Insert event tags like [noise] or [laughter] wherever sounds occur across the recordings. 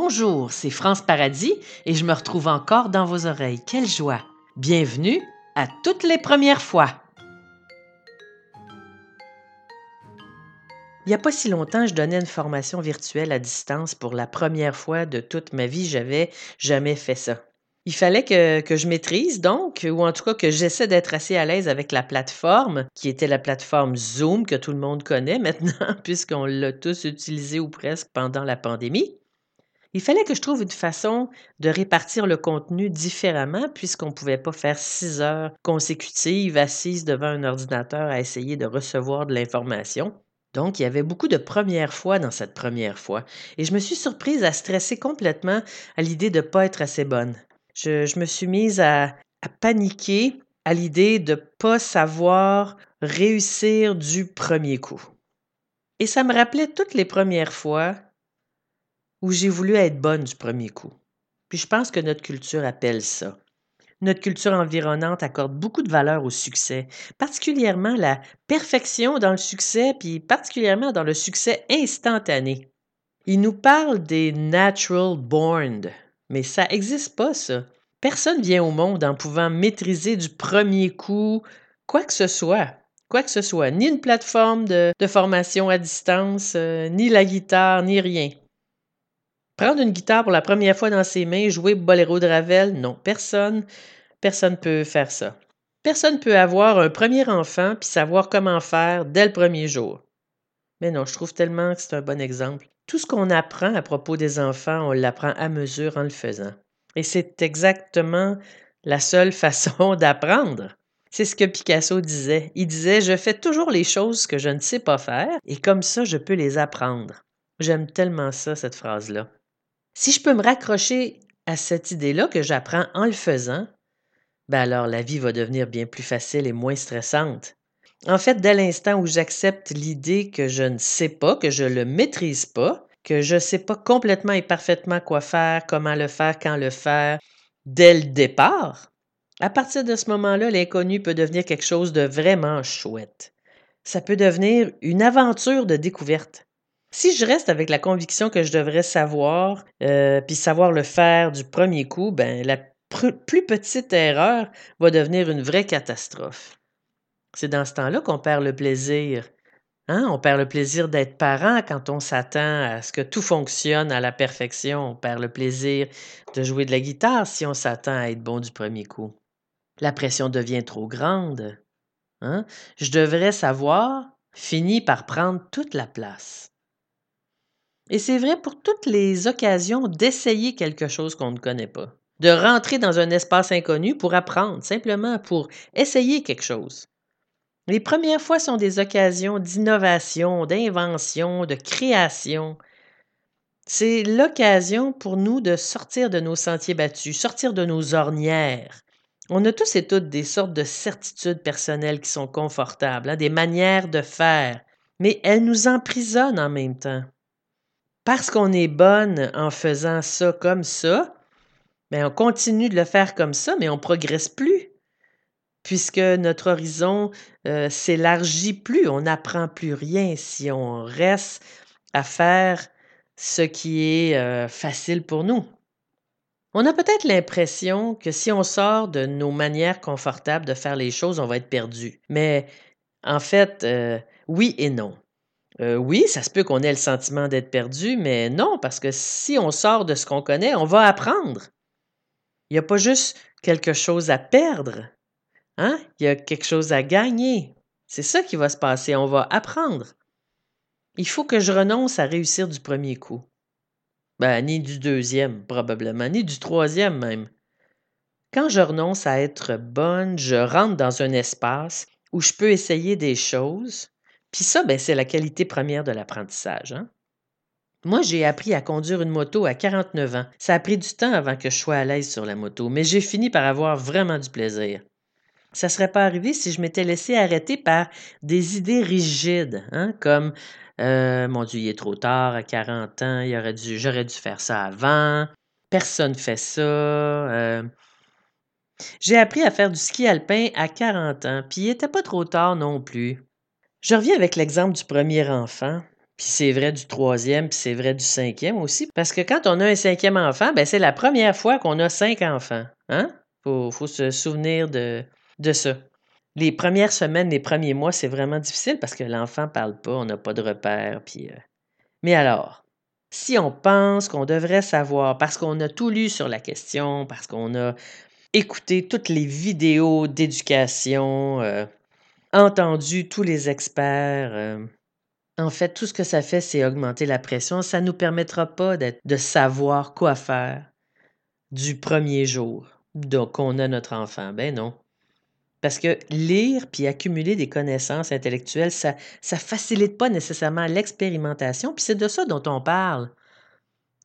Bonjour, c'est France Paradis et je me retrouve encore dans vos oreilles. Quelle joie! Bienvenue à toutes les premières fois. Il n'y a pas si longtemps, je donnais une formation virtuelle à distance pour la première fois de toute ma vie. J'avais jamais fait ça. Il fallait que, que, je maîtrise donc, ou en tout cas que j'essaie d'être assez à l'aise avec la plateforme, qui était la plateforme Zoom que tout le monde connaît [laughs] maintenant, puisqu'on l'a tous utilisé ou presque pendant la pandémie. Il fallait que je trouve une façon de répartir le contenu différemment puisqu'on ne pouvait pas faire six heures consécutives assises devant un ordinateur à essayer de recevoir de l'information. Donc, il y avait beaucoup de premières fois dans cette première fois, et je me suis surprise à stresser complètement à l'idée de ne pas être assez bonne. Je, me suis mise à, à paniquer à l'idée de ne pas savoir réussir du premier coup. Et ça me rappelait toutes les premières fois où j'ai voulu être bonne du premier coup. Puis je pense que notre culture appelle ça. Notre culture environnante accorde beaucoup de valeur au succès, particulièrement la perfection dans le succès, puis particulièrement dans le succès instantané. Il nous parle des natural born, mais ça n'existe pas, ça. Personne vient au monde en pouvant maîtriser du premier coup quoi que ce soit. Quoi que ce soit, ni une plateforme de, formation à distance, euh, ni la guitare, ni rien. Prendre une guitare pour la première fois dans ses mains, jouer Boléro de Ravel, non, personne, personne peut faire ça. Personne peut avoir un premier enfant puis savoir comment faire dès le premier jour. Mais non, je trouve tellement que c'est un bon exemple. Tout ce qu'on apprend à propos des enfants, on l'apprend à mesure en le faisant. Et c'est exactement la seule [laughs] façon d'apprendre. C'est ce que Picasso disait. Il disait Je fais toujours les choses que je ne sais pas faire, et comme ça, je peux les apprendre. J'aime tellement ça, cette phrase-là. Si je peux me raccrocher à cette idée-là que j'apprends en le faisant, ben alors la vie va devenir bien plus facile et moins stressante. En fait, dès l'instant où j'accepte l'idée que je ne sais pas, que je ne le maîtrise pas, que je ne sais pas complètement et parfaitement quoi faire, comment le faire, quand le faire, dès le départ, à partir de ce moment-là, l'inconnu peut devenir quelque chose de vraiment chouette. Ça peut devenir une aventure de découverte. Si je reste avec la conviction que je devrais savoir, euh, puis savoir le faire du premier coup, ben la plus petite erreur va devenir une vraie catastrophe. C'est dans ce temps-là qu'on perd le plaisir. Hein? On perd le plaisir d'être parent quand on s'attend à ce que tout fonctionne à la perfection. On perd le plaisir de jouer de la guitare si on s'attend à être bon du premier coup. La pression devient trop grande. Hein? Je devrais savoir finit par prendre toute la place. Et c'est vrai pour toutes les occasions d'essayer quelque chose qu'on ne connaît pas, de rentrer dans un espace inconnu pour apprendre, simplement pour essayer quelque chose. Les premières fois sont des occasions d'innovation, d'invention, de création. C'est l'occasion pour nous de sortir de nos sentiers battus, sortir de nos ornières. On a tous et toutes des sortes de certitudes personnelles qui sont confortables, hein, des manières de faire, mais elles nous emprisonnent en même temps parce qu'on est bonne en faisant ça comme ça, mais ben, on continue de le faire comme ça, mais on ne progresse plus. Puisque notre horizon euh, s'élargit plus, on n'apprend plus rien si on reste à faire ce qui est euh, facile pour nous. On a peut-être l'impression que si on sort de nos manières confortables de faire les choses, on va être perdu. Mais en fait, euh, oui et non. Euh, oui, ça se peut qu'on ait le sentiment d'être perdu, mais non, parce que si on sort de ce qu'on connaît, on va apprendre. Il n'y a pas juste quelque chose à perdre. Hein? Il y a quelque chose à gagner. C'est ça qui va se passer. On va apprendre. Il faut que je renonce à réussir du premier coup. Ben, ni du deuxième, probablement, ni du troisième même. Quand je renonce à être bonne, je rentre dans un espace où je peux essayer des choses, puis ça, ben, c'est la qualité première de l'apprentissage. Hein. Moi, j'ai appris à conduire une moto à 49 ans. Ça a pris du temps avant que je sois à l'aise sur la moto, mais j'ai fini par avoir vraiment du plaisir. Ça ne serait pas arrivé si je m'étais laissé arrêter par des idées rigides, hein, comme euh, mon Dieu, il est trop tard, à 40 ans, aurait dû, j'aurais dû faire ça avant, personne ne fait ça. Euh. J'ai appris à faire du ski alpin à 40 ans, puis il n'était pas trop tard non plus. Je reviens avec l'exemple du premier enfant. Puis c'est vrai du troisième, puis c'est vrai du cinquième aussi. Parce que quand on a un cinquième enfant, ben c'est la première fois qu'on a cinq enfants. Hein? Faut, se souvenir de, de ça. Les premières semaines, les premiers mois, c'est vraiment difficile parce que l'enfant parle pas, on n'a pas de repères. Puis, euh, Mais alors, si on pense qu'on devrait savoir, parce qu'on a tout lu sur la question, parce qu'on a écouté toutes les vidéos d'éducation, euh, entendu tous les experts, euh, en fait, tout ce que ça fait, c'est augmenter la pression. Ça ne nous permettra pas de savoir quoi faire du premier jour qu'on a notre enfant. Ben non. Parce que lire puis accumuler des connaissances intellectuelles, ça ne facilite pas nécessairement l'expérimentation, puis c'est de ça dont on parle.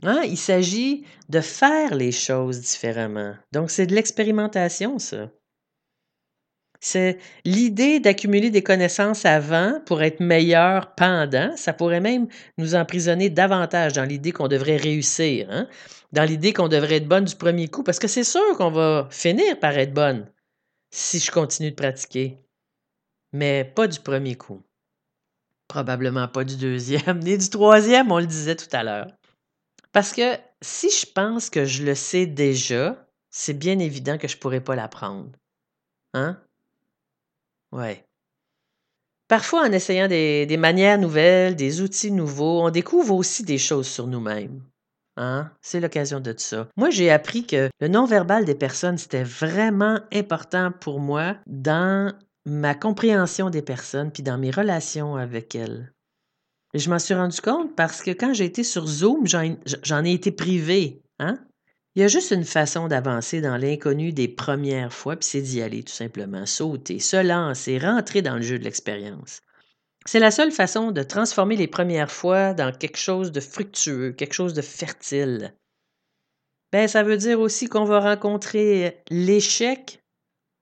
Hein? Il s'agit de faire les choses différemment. Donc, c'est de l'expérimentation, ça. C'est l'idée d'accumuler des connaissances avant pour être meilleur pendant. Ça pourrait même nous emprisonner davantage dans l'idée qu'on devrait réussir, hein? dans l'idée qu'on devrait être bonne du premier coup, parce que c'est sûr qu'on va finir par être bonne si je continue de pratiquer. Mais pas du premier coup. Probablement pas du deuxième, [laughs] ni du troisième, on le disait tout à l'heure. Parce que si je pense que je le sais déjà, c'est bien évident que je ne pourrais pas l'apprendre. Hein? Ouais. Parfois, en essayant des, manières nouvelles, des outils nouveaux, on découvre aussi des choses sur nous-mêmes. Hein? C'est l'occasion de ça. Moi, j'ai appris que le non-verbal des personnes, c'était vraiment important pour moi dans ma compréhension des personnes puis dans mes relations avec elles. Je m'en suis rendu compte parce que quand j'ai été sur Zoom, j'en ai été privé. Hein? Il y a juste une façon d'avancer dans l'inconnu des premières fois, puis c'est d'y aller tout simplement, sauter, se lancer, rentrer dans le jeu de l'expérience. C'est la seule façon de transformer les premières fois dans quelque chose de fructueux, quelque chose de fertile. Ben, ça veut dire aussi qu'on va rencontrer l'échec.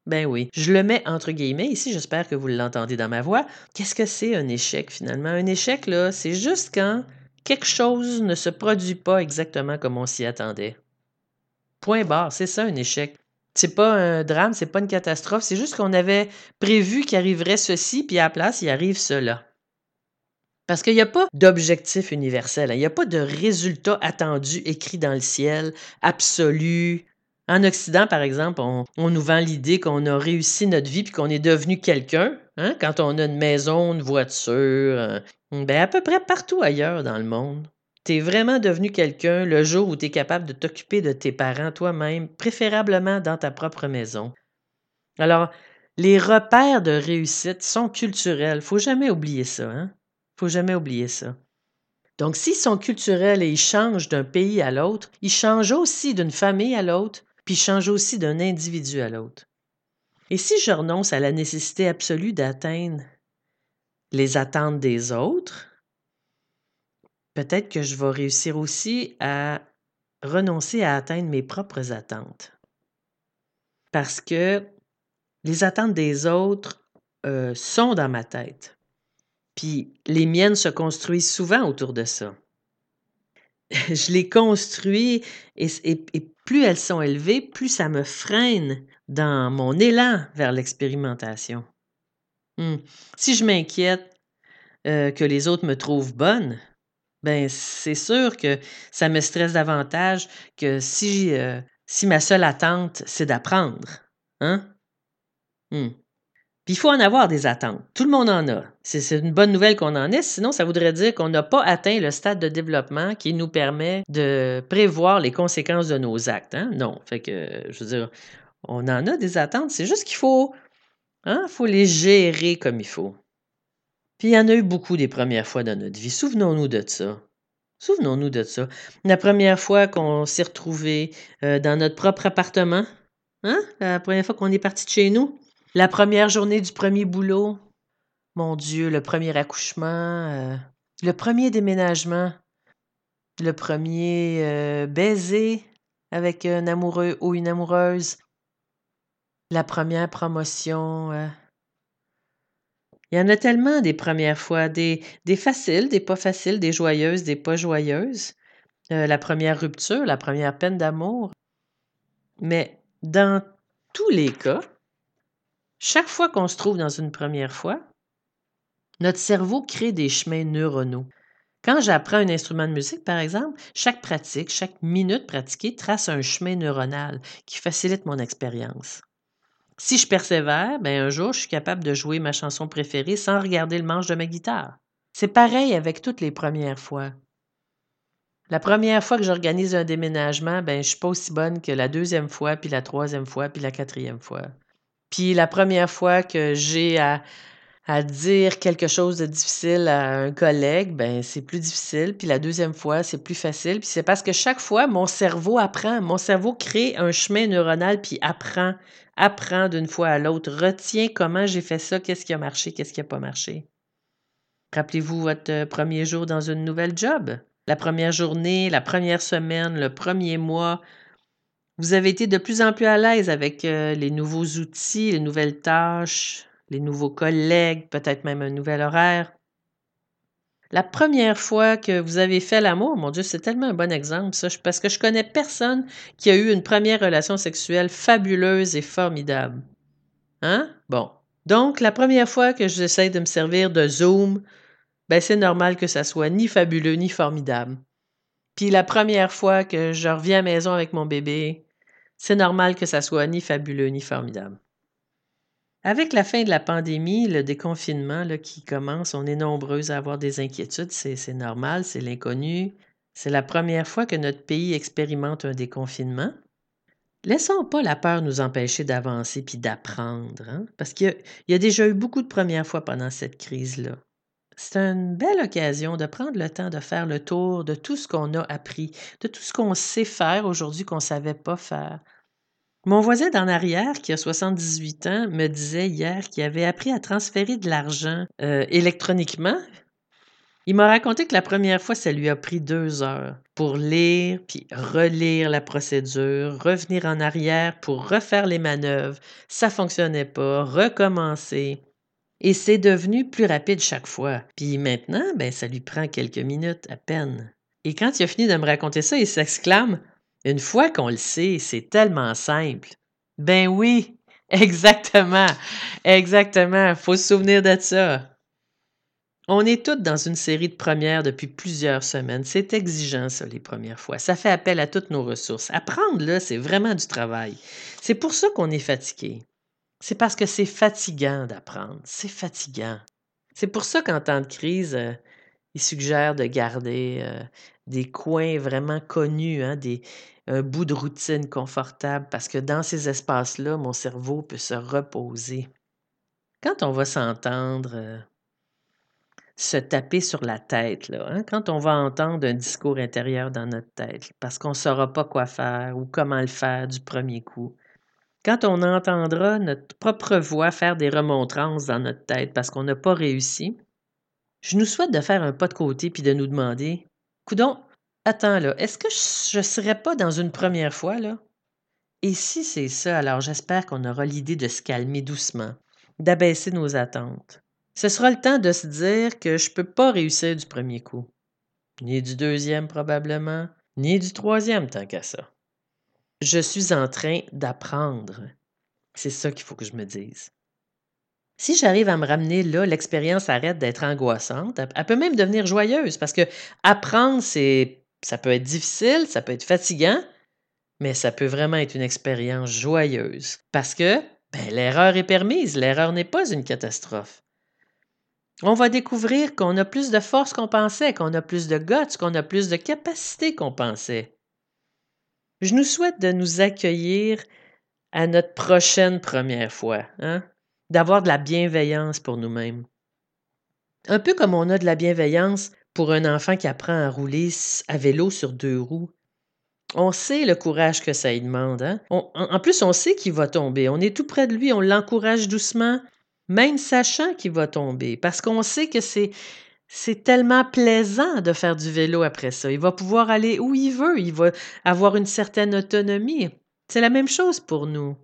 Ben oui, je le mets entre guillemets ici, j'espère que vous l'entendez dans ma voix. Qu'est-ce que c'est un échec finalement? Un échec, là, c'est juste quand quelque chose ne se produit pas exactement comme on s'y attendait. Point barre, c'est ça un échec. C'est pas un drame, c'est pas une catastrophe, c'est juste qu'on avait prévu qu'il arriverait ceci, puis à la place, il arrive cela. Parce qu'il n'y a pas d'objectif universel, hein. il n'y a pas de résultat attendu écrit dans le ciel, absolu. En Occident, par exemple, on, nous vend l'idée qu'on a réussi notre vie puis qu'on est devenu quelqu'un, hein, quand on a une maison, une voiture, ben à peu près partout ailleurs dans le monde. Tu es vraiment devenu quelqu'un le jour où tu es capable de t'occuper de tes parents toi-même, préférablement dans ta propre maison. Alors, les repères de réussite sont culturels. Faut jamais oublier ça. Hein? Faut jamais oublier ça. Donc, s'ils sont culturels et ils changent d'un pays à l'autre, ils changent aussi d'une famille à l'autre, puis ils changent aussi d'un individu à l'autre. Et si je renonce à la nécessité absolue d'atteindre les attentes des autres, peut-être que je vais réussir aussi à renoncer à atteindre mes propres attentes. Parce que les attentes des autres euh, sont dans ma tête. Puis les miennes se construisent souvent autour de ça. [laughs] je les construis et, plus elles sont élevées, plus ça me freine dans mon élan vers l'expérimentation. Hmm. Si je m'inquiète euh, que les autres me trouvent bonne, ben, c'est sûr que ça me stresse davantage que si, euh, si ma seule attente, c'est d'apprendre. Hein? Mmh. Puis il faut en avoir des attentes. Tout le monde en a. C'est une bonne nouvelle qu'on en ait, sinon ça voudrait dire qu'on n'a pas atteint le stade de développement qui nous permet de prévoir les conséquences de nos actes. Hein? Non. Fait que, je veux dire, on en a des attentes. C'est juste qu'il faut, hein, faut les gérer comme il faut. Puis il y en a eu beaucoup des premières fois dans notre vie. Souvenons-nous de ça. Souvenons-nous de ça. La première fois qu'on s'est retrouvés euh, dans notre propre appartement. Hein? La première fois qu'on est parti de chez nous. La première journée du premier boulot. Mon Dieu, le premier accouchement. Euh, le premier déménagement. Le premier euh, baiser avec un amoureux ou une amoureuse. La première promotion il y en a tellement des premières fois, des, faciles, des pas faciles, des joyeuses, des pas joyeuses. Euh, la première rupture, la première peine d'amour. Mais dans tous les cas, chaque fois qu'on se trouve dans une première fois, notre cerveau crée des chemins neuronaux. Quand j'apprends un instrument de musique, par exemple, chaque pratique, chaque minute pratiquée trace un chemin neuronal qui facilite mon expérience. Si je persévère, ben un jour, je suis capable de jouer ma chanson préférée sans regarder le manche de ma guitare. C'est pareil avec toutes les premières fois. La première fois que j'organise un déménagement, ben je suis pas aussi bonne que la deuxième fois, puis la troisième fois, puis la quatrième fois. Puis la première fois que j'ai à, à dire quelque chose de difficile à un collègue, ben c'est plus difficile. Puis la deuxième fois, c'est plus facile. Puis c'est parce que chaque fois, mon cerveau apprend. Mon cerveau crée un chemin neuronal puis apprend, apprend d'une fois à l'autre, retient comment j'ai fait ça, qu'est-ce qui a marché, qu'est-ce qui n'a pas marché. Rappelez-vous votre premier jour dans une nouvelle job, la première journée, la première semaine, le premier mois. Vous avez été de plus en plus à l'aise avec euh, les nouveaux outils, les nouvelles tâches, les nouveaux collègues, peut-être même un nouvel horaire. La première fois que vous avez fait l'amour, mon Dieu, c'est tellement un bon exemple, ça, parce que je connais personne qui a eu une première relation sexuelle fabuleuse et formidable. Hein? Bon. Donc, la première fois que j'essaie de me servir de Zoom, ben c'est normal que ça soit ni fabuleux ni formidable. Puis la première fois que je reviens à la maison avec mon bébé, c'est normal que ça soit ni fabuleux ni formidable. Avec la fin de la pandémie, le déconfinement là, qui commence, on est nombreux à avoir des inquiétudes, c'est normal, c'est l'inconnu. C'est la première fois que notre pays expérimente un déconfinement. Laissons pas la peur nous empêcher d'avancer puis d'apprendre, hein, parce qu'il y, y, a déjà eu beaucoup de premières fois pendant cette crise-là. C'est une belle occasion de prendre le temps de faire le tour de tout ce qu'on a appris, de tout ce qu'on sait faire aujourd'hui qu'on ne savait pas faire, mon voisin d'en arrière, qui a 78 ans, me disait hier qu'il avait appris à transférer de l'argent euh, électroniquement. Il m'a raconté que la première fois, ça lui a pris deux heures pour lire, puis relire la procédure, revenir en arrière pour refaire les manœuvres. Ça fonctionnait pas, recommencer. Et c'est devenu plus rapide chaque fois. Puis maintenant, ben, ça lui prend quelques minutes à peine. Et quand il a fini de me raconter ça, il s'exclame une fois qu'on le sait, c'est tellement simple. Ben oui, [laughs] exactement, exactement. Faut se souvenir de ça. On est toutes dans une série de premières depuis plusieurs semaines. C'est exigeant, ça, les premières fois. Ça fait appel à toutes nos ressources. Apprendre, là, c'est vraiment du travail. C'est pour ça qu'on est fatigué. C'est parce que c'est fatigant d'apprendre. C'est fatigant. C'est pour ça qu'en temps de crise, euh, il suggère de garder euh, des coins vraiment connus, hein, des, un bout de routine confortable, parce que dans ces espaces-là, mon cerveau peut se reposer. Quand on va s'entendre euh, se taper sur la tête, hein, quand on va entendre un discours intérieur dans notre tête, parce qu'on ne saura pas quoi faire ou comment le faire du premier coup, quand on entendra notre propre voix faire des remontrances dans notre tête parce qu'on n'a pas réussi, je nous souhaite de faire un pas de côté puis de nous demander Coudon, attends là, est-ce que je ne serais pas dans une première fois là Et si c'est ça, alors j'espère qu'on aura l'idée de se calmer doucement, d'abaisser nos attentes. Ce sera le temps de se dire que je ne peux pas réussir du premier coup, ni du deuxième probablement, ni du troisième tant qu'à ça. Je suis en train d'apprendre. C'est ça qu'il faut que je me dise. Si j'arrive à me ramener là, l'expérience arrête d'être angoissante. Elle, peut même devenir joyeuse parce que apprendre, c'est, ça peut être difficile, ça peut être fatigant, mais ça peut vraiment être une expérience joyeuse parce que ben, l'erreur est permise. L'erreur n'est pas une catastrophe. On va découvrir qu'on a plus de force qu'on pensait, qu'on a plus de guts, qu'on a plus de capacité qu'on pensait. Je nous souhaite de nous accueillir à notre prochaine première fois. Hein? D'avoir de la bienveillance pour nous-mêmes. Un peu comme on a de la bienveillance pour un enfant qui apprend à rouler à vélo sur deux roues. On sait le courage que ça lui demande. Hein? en plus, on sait qu'il va tomber. On est tout près de lui, on l'encourage doucement, même sachant qu'il va tomber, parce qu'on sait que c'est c'est tellement plaisant de faire du vélo après ça. Il va pouvoir aller où il veut, il va avoir une certaine autonomie. C'est la même chose pour nous.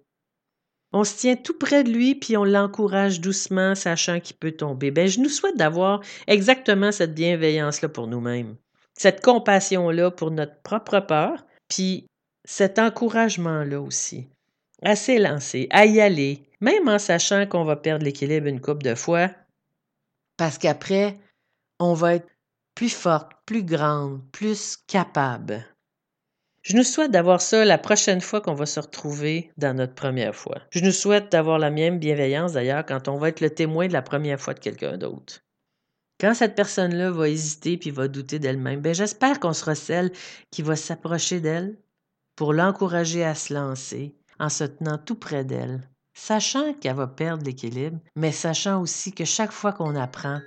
On se tient tout près de lui, puis on l'encourage doucement, sachant qu'il peut tomber. Ben, je nous souhaite d'avoir exactement cette bienveillance-là pour nous-mêmes, cette compassion-là pour notre propre peur, puis cet encouragement-là aussi, à s'élancer, à y aller, même en sachant qu'on va perdre l'équilibre une couple de fois, parce qu'après, on va être plus forte, plus grande, plus capable. Je nous souhaite d'avoir ça la prochaine fois qu'on va se retrouver dans notre première fois. Je nous souhaite d'avoir la même bienveillance d'ailleurs quand on va être le témoin de la première fois de quelqu'un d'autre. Quand cette personne-là va hésiter puis va douter d'elle-même, ben j'espère qu'on sera celle qui va s'approcher d'elle pour l'encourager à se lancer en se tenant tout près d'elle, sachant qu'elle va perdre l'équilibre, mais sachant aussi que chaque fois qu'on apprend,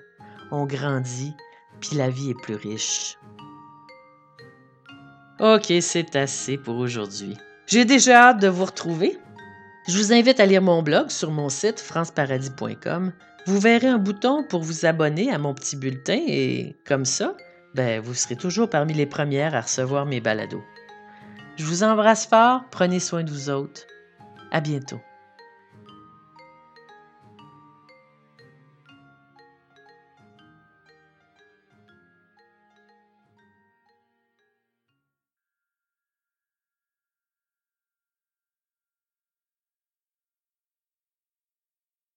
on grandit, puis la vie est plus riche. OK, c'est assez pour aujourd'hui. J'ai déjà hâte de vous retrouver. Je vous invite à lire mon blog sur mon site franceparadis.com. Vous verrez un bouton pour vous abonner à mon petit bulletin et comme ça, ben, vous serez toujours parmi les premières à recevoir mes balados. Je vous embrasse fort, prenez soin de vous autres. À bientôt.